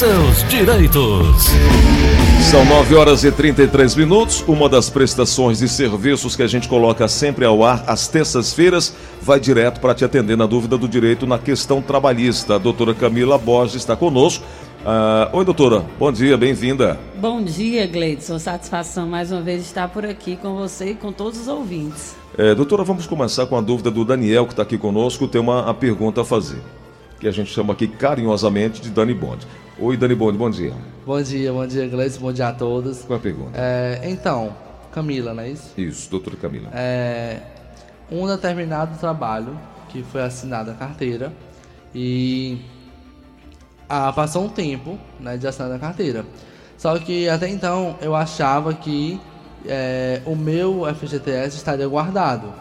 seus direitos. São 9 horas e 33 minutos. Uma das prestações de serviços que a gente coloca sempre ao ar às terças-feiras vai direto para te atender na dúvida do direito na questão trabalhista. A doutora Camila Borges está conosco. Ah, oi, doutora. Bom dia, bem-vinda. Bom dia, Gleidson. Satisfação mais uma vez estar por aqui com você e com todos os ouvintes. É, doutora, vamos começar com a dúvida do Daniel, que está aqui conosco. Tem uma a pergunta a fazer, que a gente chama aqui carinhosamente de Dani Bond. Oi, Dani Bond, bom dia. Bom dia, bom dia, Gleison, bom dia a todos. Qual a pergunta? É, então, Camila, não é isso? Isso, doutora Camila. É, um determinado trabalho que foi assinada a carteira e ah, passou um tempo né, de assinar a carteira. Só que até então eu achava que é, o meu FGTS estaria guardado.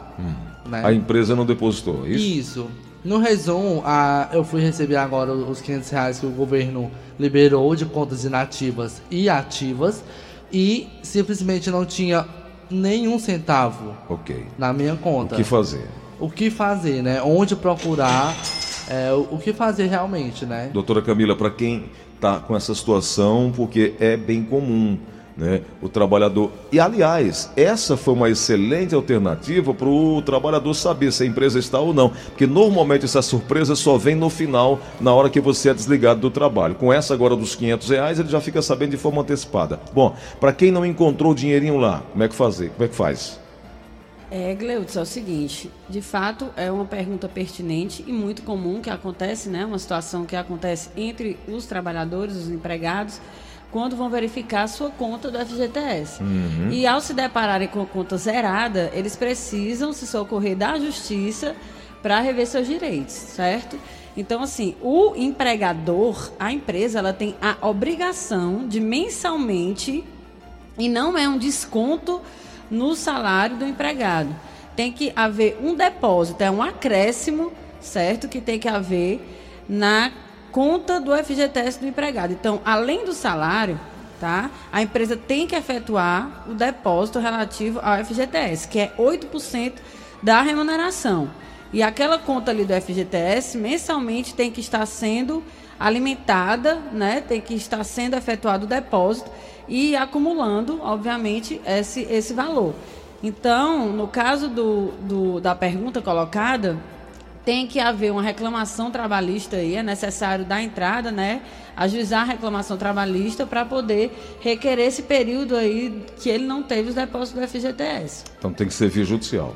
né? A empresa não depositou, é isso? Isso. No resumo, a, eu fui receber agora os 500 reais que o governo liberou de contas inativas e ativas e simplesmente não tinha nenhum centavo Ok. na minha O conta. que fazer? O que fazer, né? Onde procurar, é, o, o que fazer realmente, né? Doutora Camila, para quem está com essa situação, porque é bem comum, né? O trabalhador. E aliás, essa foi uma excelente alternativa para o trabalhador saber se a empresa está ou não, porque normalmente essa surpresa só vem no final, na hora que você é desligado do trabalho. Com essa agora dos 500 reais, ele já fica sabendo de forma antecipada. Bom, para quem não encontrou o dinheirinho lá, como é que fazer? Como é que faz? É, Gleudson, é o seguinte, de fato é uma pergunta pertinente e muito comum que acontece, né? Uma situação que acontece entre os trabalhadores, os empregados, quando vão verificar a sua conta do FGTS. E ao se depararem com a conta zerada, eles precisam se socorrer da justiça para rever seus direitos, certo? Então, assim, o empregador, a empresa, ela tem a obrigação de mensalmente e não é um desconto no salário do empregado. Tem que haver um depósito, é um acréscimo, certo? Que tem que haver na conta do FGTS do empregado. Então, além do salário, tá? A empresa tem que efetuar o depósito relativo ao FGTS, que é 8% da remuneração. E aquela conta ali do FGTS mensalmente tem que estar sendo alimentada, né? Tem que estar sendo efetuado o depósito e acumulando, obviamente, esse, esse valor. Então, no caso do, do- da pergunta colocada, tem que haver uma reclamação trabalhista aí, é necessário dar entrada, né? Ajuizar a reclamação trabalhista para poder requerer esse período aí que ele não teve os depósitos do FGTS. Então tem que ser via judicial.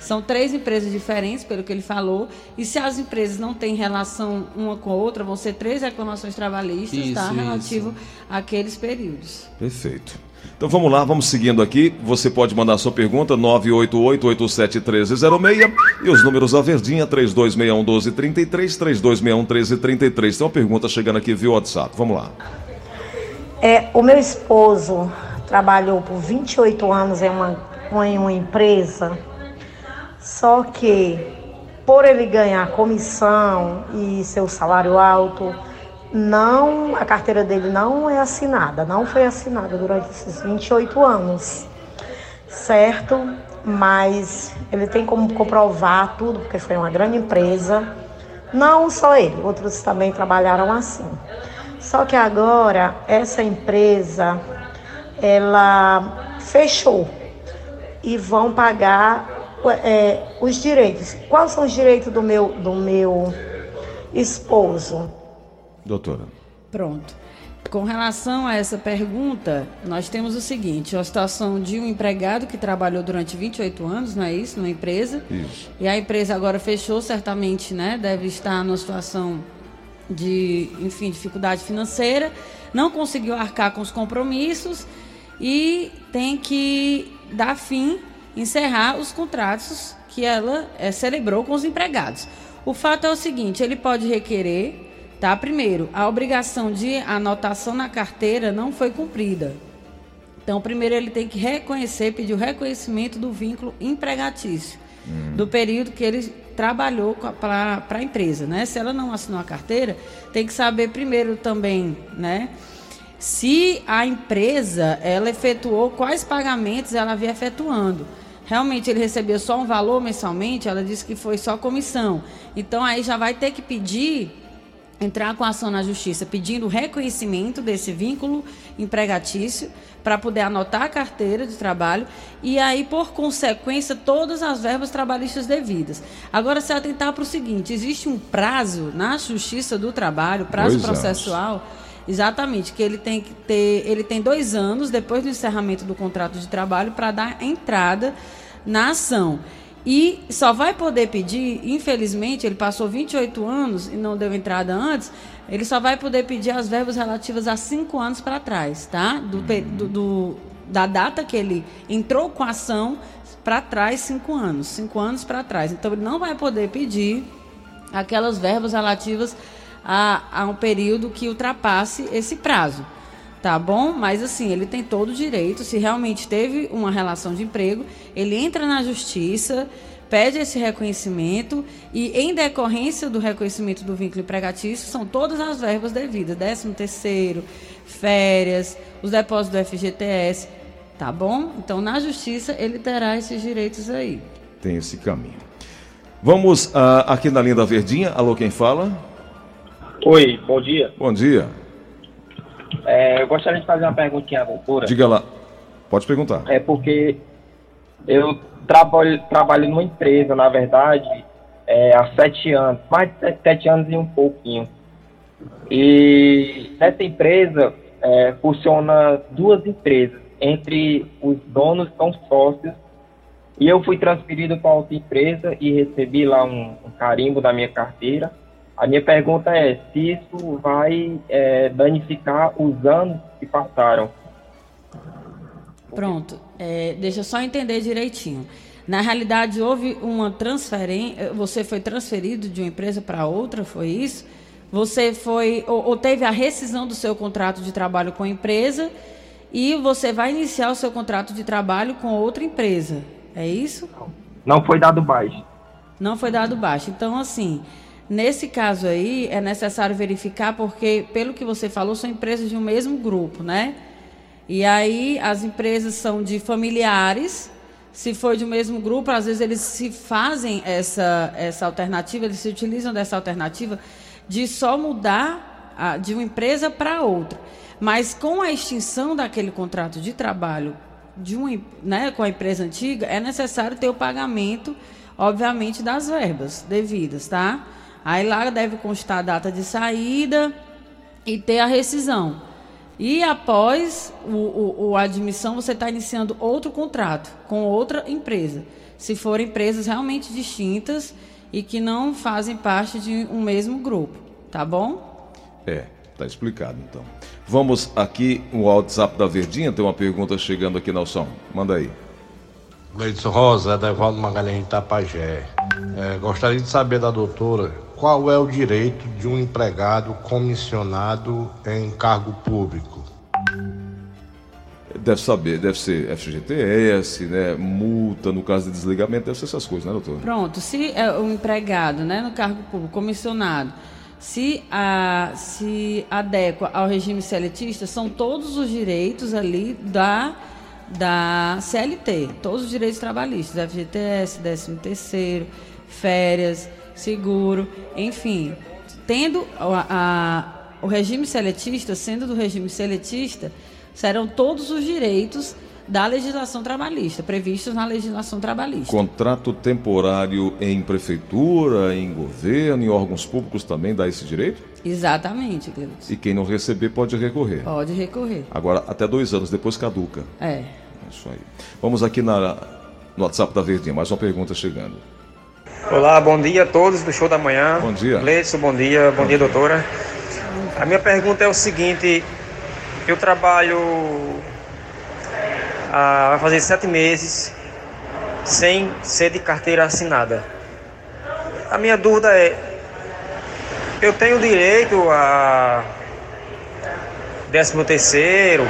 São três empresas diferentes, pelo que ele falou, e se as empresas não têm relação uma com a outra, vão ser três reclamações trabalhistas, Isso, tá? isso. Relativo àqueles períodos. Perfeito. Então vamos lá, vamos seguindo aqui. Você pode mandar sua pergunta 988-871306 e os números a verdinha 3261-1233, 3261-1333. Tem uma pergunta chegando aqui via WhatsApp. Vamos lá. É, o meu esposo trabalhou por 28 anos em uma, em uma empresa, só que por ele ganhar comissão e seu salário alto, não, a carteira dele não é assinada, não foi assinada durante esses 28 anos, certo? Mas ele tem como comprovar tudo, porque foi uma grande empresa. Não só ele, outros também trabalharam assim. Só que agora essa empresa ela fechou e vão pagar é, os direitos. Quais são os direitos do meu do meu esposo? Doutora. Pronto. Com relação a essa pergunta, nós temos o seguinte: a situação de um empregado que trabalhou durante 28 anos, não é isso? Numa empresa. Isso. E a empresa agora fechou, certamente, né? Deve estar numa situação de, enfim, dificuldade financeira, não conseguiu arcar com os compromissos e tem que dar fim, encerrar os contratos que ela eh, celebrou com os empregados. O fato é o seguinte, ele pode requerer, tá? Primeiro, a obrigação de anotação na carteira não foi cumprida. Então, primeiro ele tem que reconhecer, pedir o reconhecimento do vínculo empregatício, do período que ele trabalhou para a empresa, né? Se ela não assinou a carteira, tem que saber primeiro também, né? Se a empresa, ela efetuou quais pagamentos ela havia efetuando. Realmente ele recebeu só um valor mensalmente, ela disse que foi só comissão. Então aí já vai ter que pedir entrar com ação na justiça pedindo reconhecimento desse vínculo empregatício para poder anotar a carteira de trabalho e aí, por consequência, todas as verbas trabalhistas devidas. Agora, se atentar para o seguinte: existe um prazo na Justiça do Trabalho, prazo Dois processual. anos. Exatamente, que ele tem que ter, ele tem dois anos depois do encerramento do contrato de trabalho para dar entrada na ação. E só vai poder pedir, infelizmente, ele passou 28 anos e não deu entrada antes, ele só vai poder pedir as verbas relativas a cinco anos para trás, tá? Do, do- do- da data que ele entrou com a ação para trás, cinco anos. Cinco anos para trás. Então, ele não vai poder pedir aquelas verbas relativas a, a um período que ultrapasse esse prazo. Tá bom? Mas assim, ele tem todo o direito, se realmente teve uma relação de emprego, ele entra na justiça, pede esse reconhecimento e, em decorrência do reconhecimento do vínculo empregatício, são todas as verbas devidas, 13 terceiro, férias, os depósitos do FGTS, tá bom? Então, na justiça, ele terá esses direitos aí. Tem esse caminho. Vamos ah, aqui na linha da Verdinha. Alô, quem fala? Oi, bom dia. Bom dia. É, eu gostaria de fazer uma perguntinha à doutora. Diga lá. Pode perguntar. É porque eu trabalho, trabalho numa empresa, na verdade, é, há sete anos, mais de sete, anos e um pouquinho. E nessa empresa é, funciona duas empresas. Entre os donos são sócios. E eu fui transferido para outra empresa e recebi lá um, um carimbo da minha carteira. A minha pergunta é se isso vai é, danificar os anos que passaram. Pronto. É, deixa eu só entender direitinho. Na realidade, houve uma transferência. Você foi transferido de uma empresa para outra, foi isso? Você foi. Ou, ou teve a rescisão do seu contrato de trabalho com a empresa e você vai iniciar o seu contrato de trabalho com outra empresa. É isso? Não foi dado baixo. Não foi dado baixo. Então, assim, nesse caso aí, é necessário verificar, porque, pelo que você falou, são empresas de um mesmo grupo, né? E aí, as empresas são de familiares. Se for de um mesmo grupo, às vezes eles se fazem essa, essa alternativa, eles se utilizam dessa alternativa de só mudar a- de uma empresa para outra. Mas com a extinção daquele contrato de trabalho de em- né, com a empresa antiga, é necessário ter o pagamento, obviamente, das verbas devidas, tá? Aí lá deve constar a data de saída e ter a rescisão. E após o, o, o admissão, você está iniciando outro contrato com outra empresa. Se forem empresas realmente distintas e que não fazem parte de um mesmo grupo, tá bom? É, tá explicado então. Vamos aqui no WhatsApp da Verdinha, tem uma pergunta chegando aqui, Nelson. Manda aí. Gleidson Rosa, Edevaldo Magalhães de Itapajé. É, gostaria de saber da doutora qual é o direito de um empregado comissionado em cargo público. Deve saber, deve ser FGTS, né? Multa, no caso de desligamento, deve ser essas coisas, né, doutor? Pronto, se é o empregado, né, no cargo público, comissionado, se, a, se adequa ao regime seletista, são todos os direitos ali da, da CLT, todos os direitos trabalhistas, FGTS, 13 terceiro, férias, seguro, enfim. Tendo a, a- o regime seletista, sendo do regime seletista, serão todos os direitos da legislação trabalhista, previstos na legislação trabalhista. Contrato temporário em prefeitura, em governo, em órgãos públicos também dá esse direito? Exatamente, Gleudson. E quem não receber pode recorrer. Pode recorrer. Agora, até dois anos depois caduca. É. É isso aí. Vamos aqui na, no WhatsApp da Verdinha, mais uma pergunta chegando. Olá, bom dia a todos do show da manhã. Bom dia. Gleison, bom dia, bom dia, doutora. A minha pergunta é o seguinte: eu trabalho há vai fazer sete meses sem ser de carteira assinada. A minha dúvida é: eu tenho direito a décimo terceiro,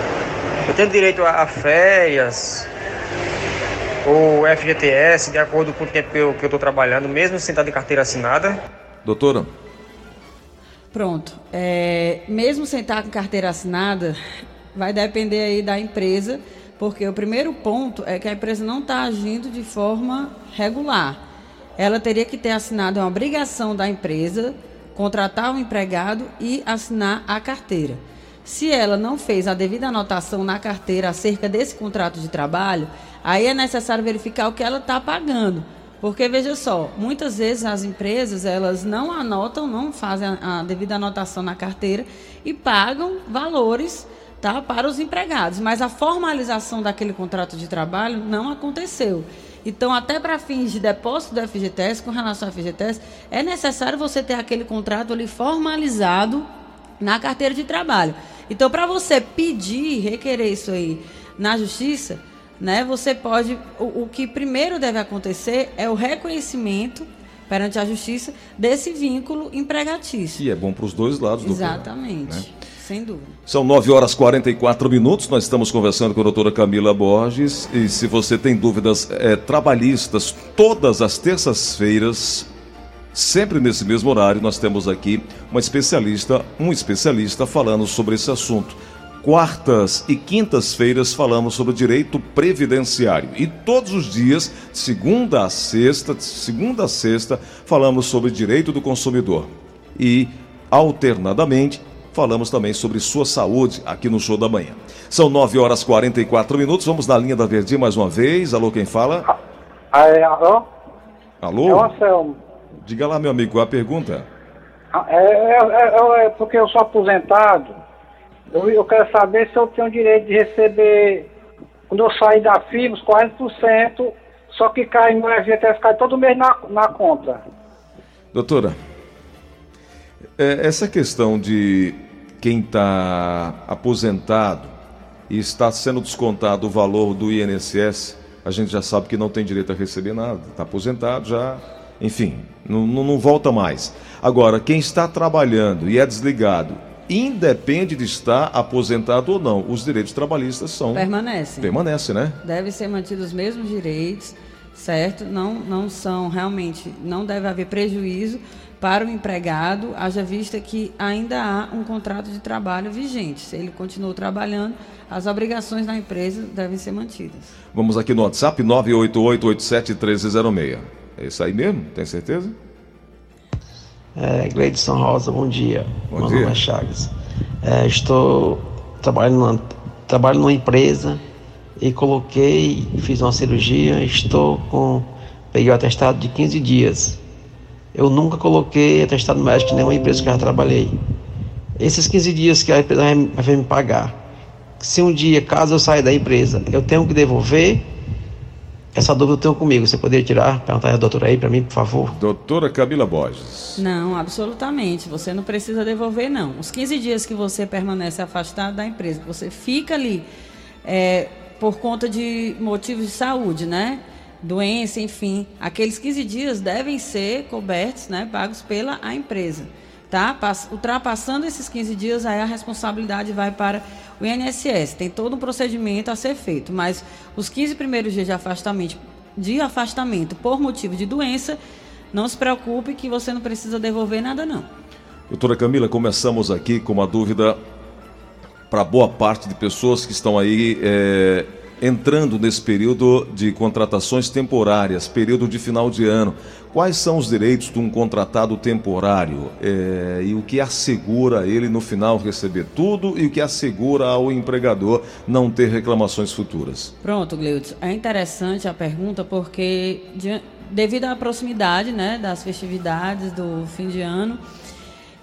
eu tenho direito a, a férias, ou FGTS, de acordo com o tempo que eu estou trabalhando, mesmo sem estar de carteira assinada. Doutora, Pronto. É, mesmo sem estar com carteira assinada, vai depender aí da empresa, porque o primeiro ponto é que a empresa não está agindo de forma regular. Ela teria que ter assinado, é uma obrigação da empresa contratar o um empregado e assinar a carteira. Se ela não fez a devida anotação na carteira acerca desse contrato de trabalho, aí é necessário verificar o que ela está pagando. Porque veja só, muitas vezes as empresas elas não anotam, não fazem a, devida anotação na carteira e pagam valores tá, para os empregados, mas a formalização daquele contrato de trabalho não aconteceu. Então, até para fins de depósito do FGTS, com relação ao FGTS, é necessário você ter aquele contrato ali formalizado na carteira de trabalho. Então, para você pedir, requerer isso aí na justiça, né, você pode. O, o que primeiro deve acontecer é o reconhecimento perante a justiça desse vínculo empregatício. E é bom para os dois lados do Exatamente. Né? Sem dúvida. São 9 horas e 44 minutos. Nós estamos conversando com a doutora Camila Borges. E se você tem dúvidas é, trabalhistas, todas as terças-feiras, sempre nesse mesmo horário, nós temos aqui uma especialista, um especialista falando sobre esse assunto. Quartas e quintas-feiras falamos sobre o direito previdenciário. E todos os dias, segunda a sexta, segunda a sexta, falamos sobre direito do consumidor. E alternadamente falamos também sobre sua saúde aqui no Show da Manhã. São 9 horas e 44 minutos, vamos na linha da Verdi mais uma vez. Alô, quem fala? Ah, é, alô? Alô? É o Anselmo. Diga lá, meu amigo, qual a pergunta? Ah, É, é, é, é porque eu sou aposentado. Eu, eu quero saber se eu tenho direito de receber, quando eu sair da os 40%, só que cai no FGTS, cai todo mês na, na conta. Doutora, é, essa questão de quem está aposentado e está sendo descontado o valor do INSS, a gente já sabe que não tem direito a receber nada, está aposentado já, enfim, não, não, não volta mais. Agora, quem está trabalhando e é desligado, independe de estar aposentado ou não, os direitos trabalhistas são. Permanecem. Permanece, né? Deve ser mantidos os mesmos direitos, certo? Não, não são realmente, não deve haver prejuízo para o empregado, haja vista que ainda há um contrato de trabalho vigente. Se ele continuou trabalhando, as obrigações da empresa devem ser mantidas. Vamos aqui no WhatsApp 988871306. É isso aí mesmo? Tem certeza? É, Gleidson Rosa, bom dia. Bom Meu dia. nome é Chagas. É, estou trabalhando numa, trabalho numa empresa e coloquei, fiz uma cirurgia, estou com. Peguei o atestado de 15 dias. Eu nunca coloquei atestado médico em nenhuma empresa que eu já trabalhei. Esses 15 dias que a empresa vai, me pagar, se um dia, caso eu saia da empresa, eu tenho que devolver, essa dúvida eu tenho comigo. Você poderia tirar, perguntar a doutora aí para mim, por favor? Doutora Camila Borges. Não, absolutamente. Você não precisa devolver, não. Os 15 dias que você permanece afastado da empresa, que você fica ali é, por conta de motivos de saúde, né? Doença, enfim. Aqueles 15 dias devem ser cobertos, né? Pagos pela a empresa. Tá? Pass- Ultrapassando esses 15 dias, aí a responsabilidade vai para o INSS. Tem todo um procedimento a ser feito, mas os 15 primeiros dias de afastamento, de afastamento por motivo de doença, não se preocupe que você não precisa devolver nada, não. Doutora Camila, começamos aqui com uma dúvida para boa parte de pessoas que estão aí é, entrando nesse período de contratações temporárias, período de final de ano. Quais são os direitos de um contratado temporário É, e o que assegura ele no final receber tudo e o que assegura ao empregador não ter reclamações futuras? Pronto, Gleudson. É interessante a pergunta porque, de- devido à proximidade né, das festividades do fim de ano,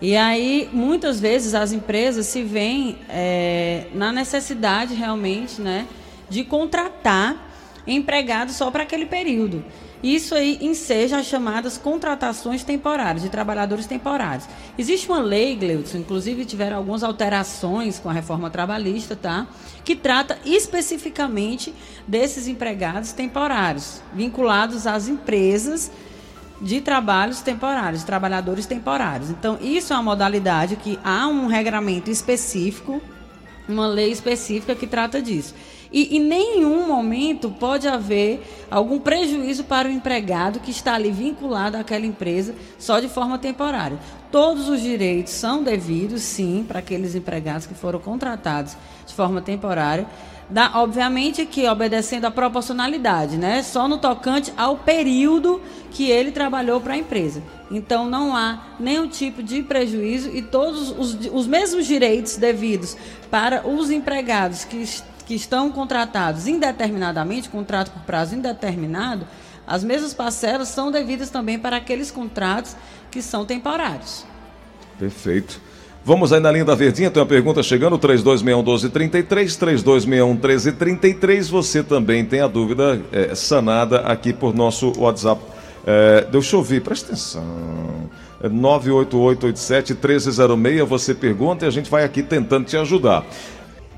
e aí muitas vezes as empresas se veem é, na necessidade realmente né, de contratar empregados só para aquele período. Isso aí enseja as chamadas contratações temporárias, de trabalhadores temporários. Existe uma lei, Gleudson, inclusive tiveram algumas alterações com a reforma trabalhista, tá? Que trata especificamente desses empregados temporários, vinculados às empresas de trabalhos temporários, de trabalhadores temporários. Então, isso é uma modalidade que há um regramento específico, uma lei específica que trata disso. E em nenhum momento pode haver algum prejuízo para o empregado que está ali vinculado àquela empresa só de forma temporária. Todos os direitos são devidos, sim, para aqueles empregados que foram contratados de forma temporária. Da, obviamente que obedecendo à proporcionalidade, né? Só no tocante ao período que ele trabalhou para a empresa. Então não há nenhum tipo de prejuízo e todos os, os mesmos direitos devidos para os empregados que, que estão contratados indeterminadamente, contrato por prazo indeterminado, as mesmas parcelas são devidas também para aqueles contratos que são temporários. Perfeito. Vamos aí na linha da Verdinha, tem uma pergunta chegando, 3261-1233, 3261-1333. Você também tem a dúvida é, sanada aqui por nosso WhatsApp. É, deixa eu ouvir, presta atenção. 98887-1306, você pergunta e a gente vai aqui tentando te ajudar.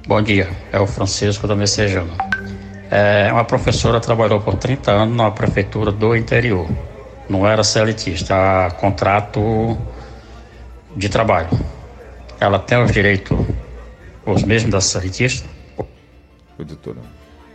Bom dia, é o Francisco da Messejana. É, uma professora trabalhou por 30 anos na prefeitura do interior. Não era seletista, era contrato de trabalho. Ela tem os direitos os mesmos da seletista? Doutora.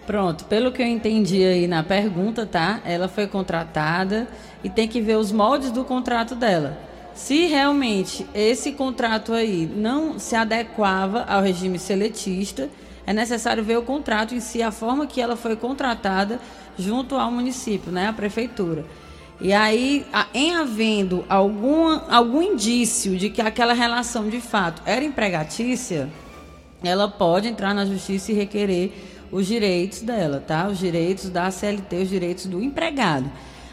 Pronto, pelo que eu entendi aí na pergunta, tá? Ela foi contratada e tem que ver os moldes do contrato dela. Se realmente esse contrato aí não se adequava ao regime seletista, é necessário ver o contrato em si, a forma que ela foi contratada junto ao município, né, a prefeitura. E aí, em havendo algum, algum indício de que aquela relação de fato era empregatícia, ela pode entrar na justiça e requerer os direitos dela, tá? Os direitos da CLT, os direitos do empregado.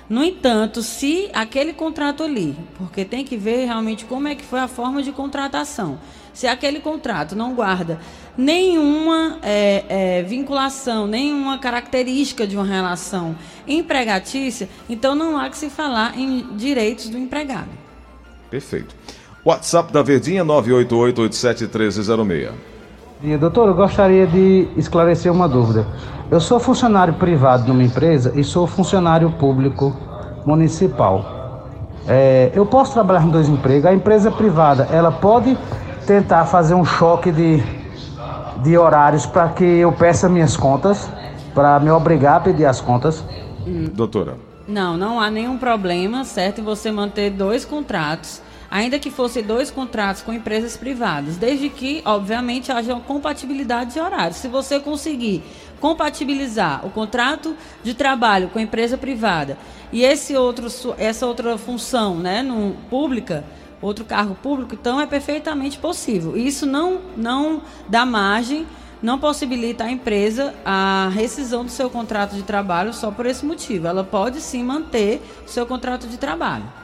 No entanto, se aquele contrato ali, porque tem que ver realmente como é que foi a forma de contratação. Se aquele contrato não guarda nenhuma é, é, vinculação, nenhuma característica de uma relação empregatícia, então não há que se falar em direitos do empregado. Perfeito. WhatsApp da Verdinha 988871306. Doutor, eu gostaria de esclarecer uma dúvida. Eu sou funcionário privado de uma empresa e sou funcionário público municipal. É, eu posso trabalhar em dois empregos. A empresa privada, ela pode tentar fazer um choque de, de horários para que eu peça minhas contas, para me obrigar a pedir as contas. Doutora. Não, não há nenhum problema, certo, em você manter dois contratos ainda que fossem dois contratos com empresas privadas, desde que, obviamente, haja uma compatibilidade de horários. Se você conseguir compatibilizar o contrato de trabalho com a empresa privada e esse outro, essa outra função né, no, pública, outro cargo público, então é perfeitamente possível. Isso não, não dá margem, não possibilita à empresa a rescisão do seu contrato de trabalho só por esse motivo. Ela pode sim manter o seu contrato de trabalho.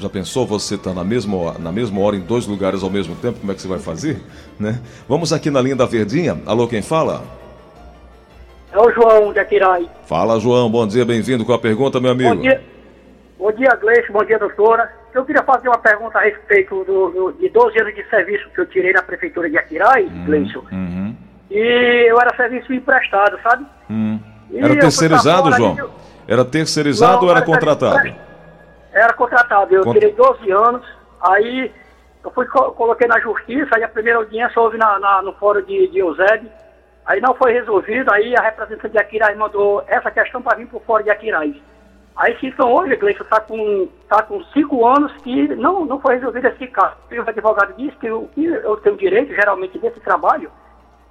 Já pensou você estar tá na mesma, na mesma hora em dois lugares ao mesmo tempo? Como é que você vai fazer? Né? Vamos aqui na linha da Verdinha. Alô, quem fala? É o João de Aquirai. Fala, João. Bom dia, bem-vindo com a pergunta, meu amigo. Bom dia, bom dia Gleice. Bom dia, doutora. Eu queria fazer uma pergunta a respeito do, do, de 12 anos de serviço que eu tirei na prefeitura de Aquirai, Gleice. Uhum. E eu era serviço emprestado, sabe? Uhum. Era terceirizado, João? Era terceirizado Não, ou era, era contratado? Era contratado. Eu Cont... tirei 12 anos, aí eu fui coloquei na justiça, aí a primeira audiência houve na, na no fórum de, de Eusébio, aí não foi resolvido, aí a representante de Aquiraz mandou essa questão para vir para o fórum de Aquiraz. Aí então hoje, Gleice, está com, tá com cinco anos que não, não foi resolvido esse caso. E o advogado disse que o que eu tenho direito, geralmente, desse trabalho,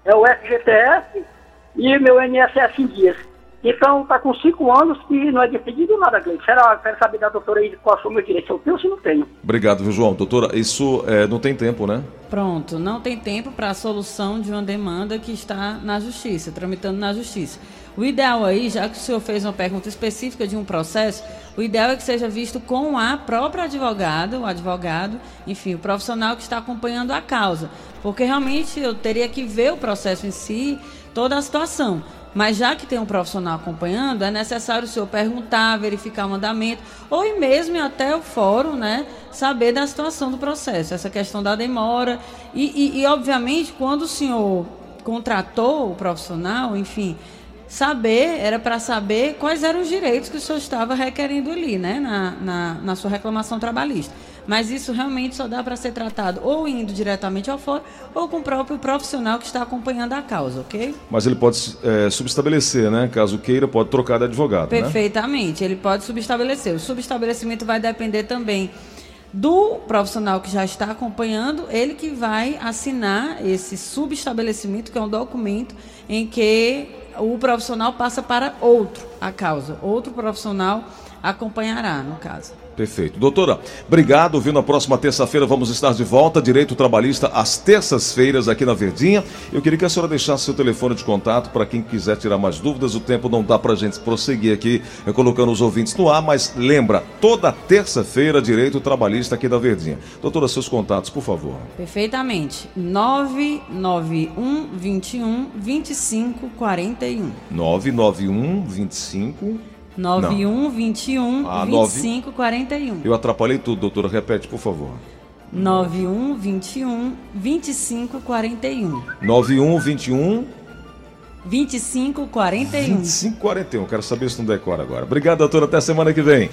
é o FGTS e meu INSS em dias. Então, está com cinco anos que não é decidido nada, Gleice. Quero, quero saber da doutora aí qual são meus direitos. Eu tenho ou se não tenho? Obrigado, viu, João. Doutora, isso é, não tem tempo, né? Pronto, não tem tempo para a solução de uma demanda que está na justiça, tramitando na justiça. O ideal aí, já que o senhor fez uma pergunta específica de um processo, o ideal é que seja visto com a própria advogada, o advogado, enfim, o profissional que está acompanhando a causa. Porque realmente eu teria que ver o processo em si, toda a situação. Mas já que tem um profissional acompanhando, é necessário o senhor perguntar, verificar o andamento, ou mesmo até o fórum, né, saber da situação do processo, essa questão da demora. E, e, e obviamente, quando o senhor contratou o profissional, enfim, saber, era para saber quais eram os direitos que o senhor estava requerendo ali, né, na, na, na sua reclamação trabalhista. Mas isso realmente só dá para ser tratado ou indo diretamente ao fórum ou com o próprio profissional que está acompanhando a causa, ok? Mas ele pode é, subestabelecer, né? Caso queira, pode trocar de advogado, né? Perfeitamente, ele pode subestabelecer. O subestabelecimento vai depender também do profissional que já está acompanhando, ele que vai assinar esse subestabelecimento, que é um documento em que o profissional passa para outro a causa. Outro profissional acompanhará, no caso. Perfeito. Doutora, obrigado. Vindo na próxima terça-feira, vamos estar de volta. Direito Trabalhista, às terças-feiras, aqui na Verdinha. Eu queria que a senhora deixasse seu telefone de contato para quem quiser tirar mais dúvidas. O tempo não dá para a gente prosseguir aqui, eh, colocando os ouvintes no ar, mas lembra, toda terça-feira, Direito Trabalhista aqui da Verdinha. Doutora, seus contatos, por favor. Perfeitamente. 991 21 25 41. 991 25 91 21 ah, 25 41. Eu atrapalhei tudo, doutora. Repete, por favor. 91 21 25 41. 91 21 25 41. 25 41. Quero saber se não decora agora. Obrigado, doutora. Até semana que vem.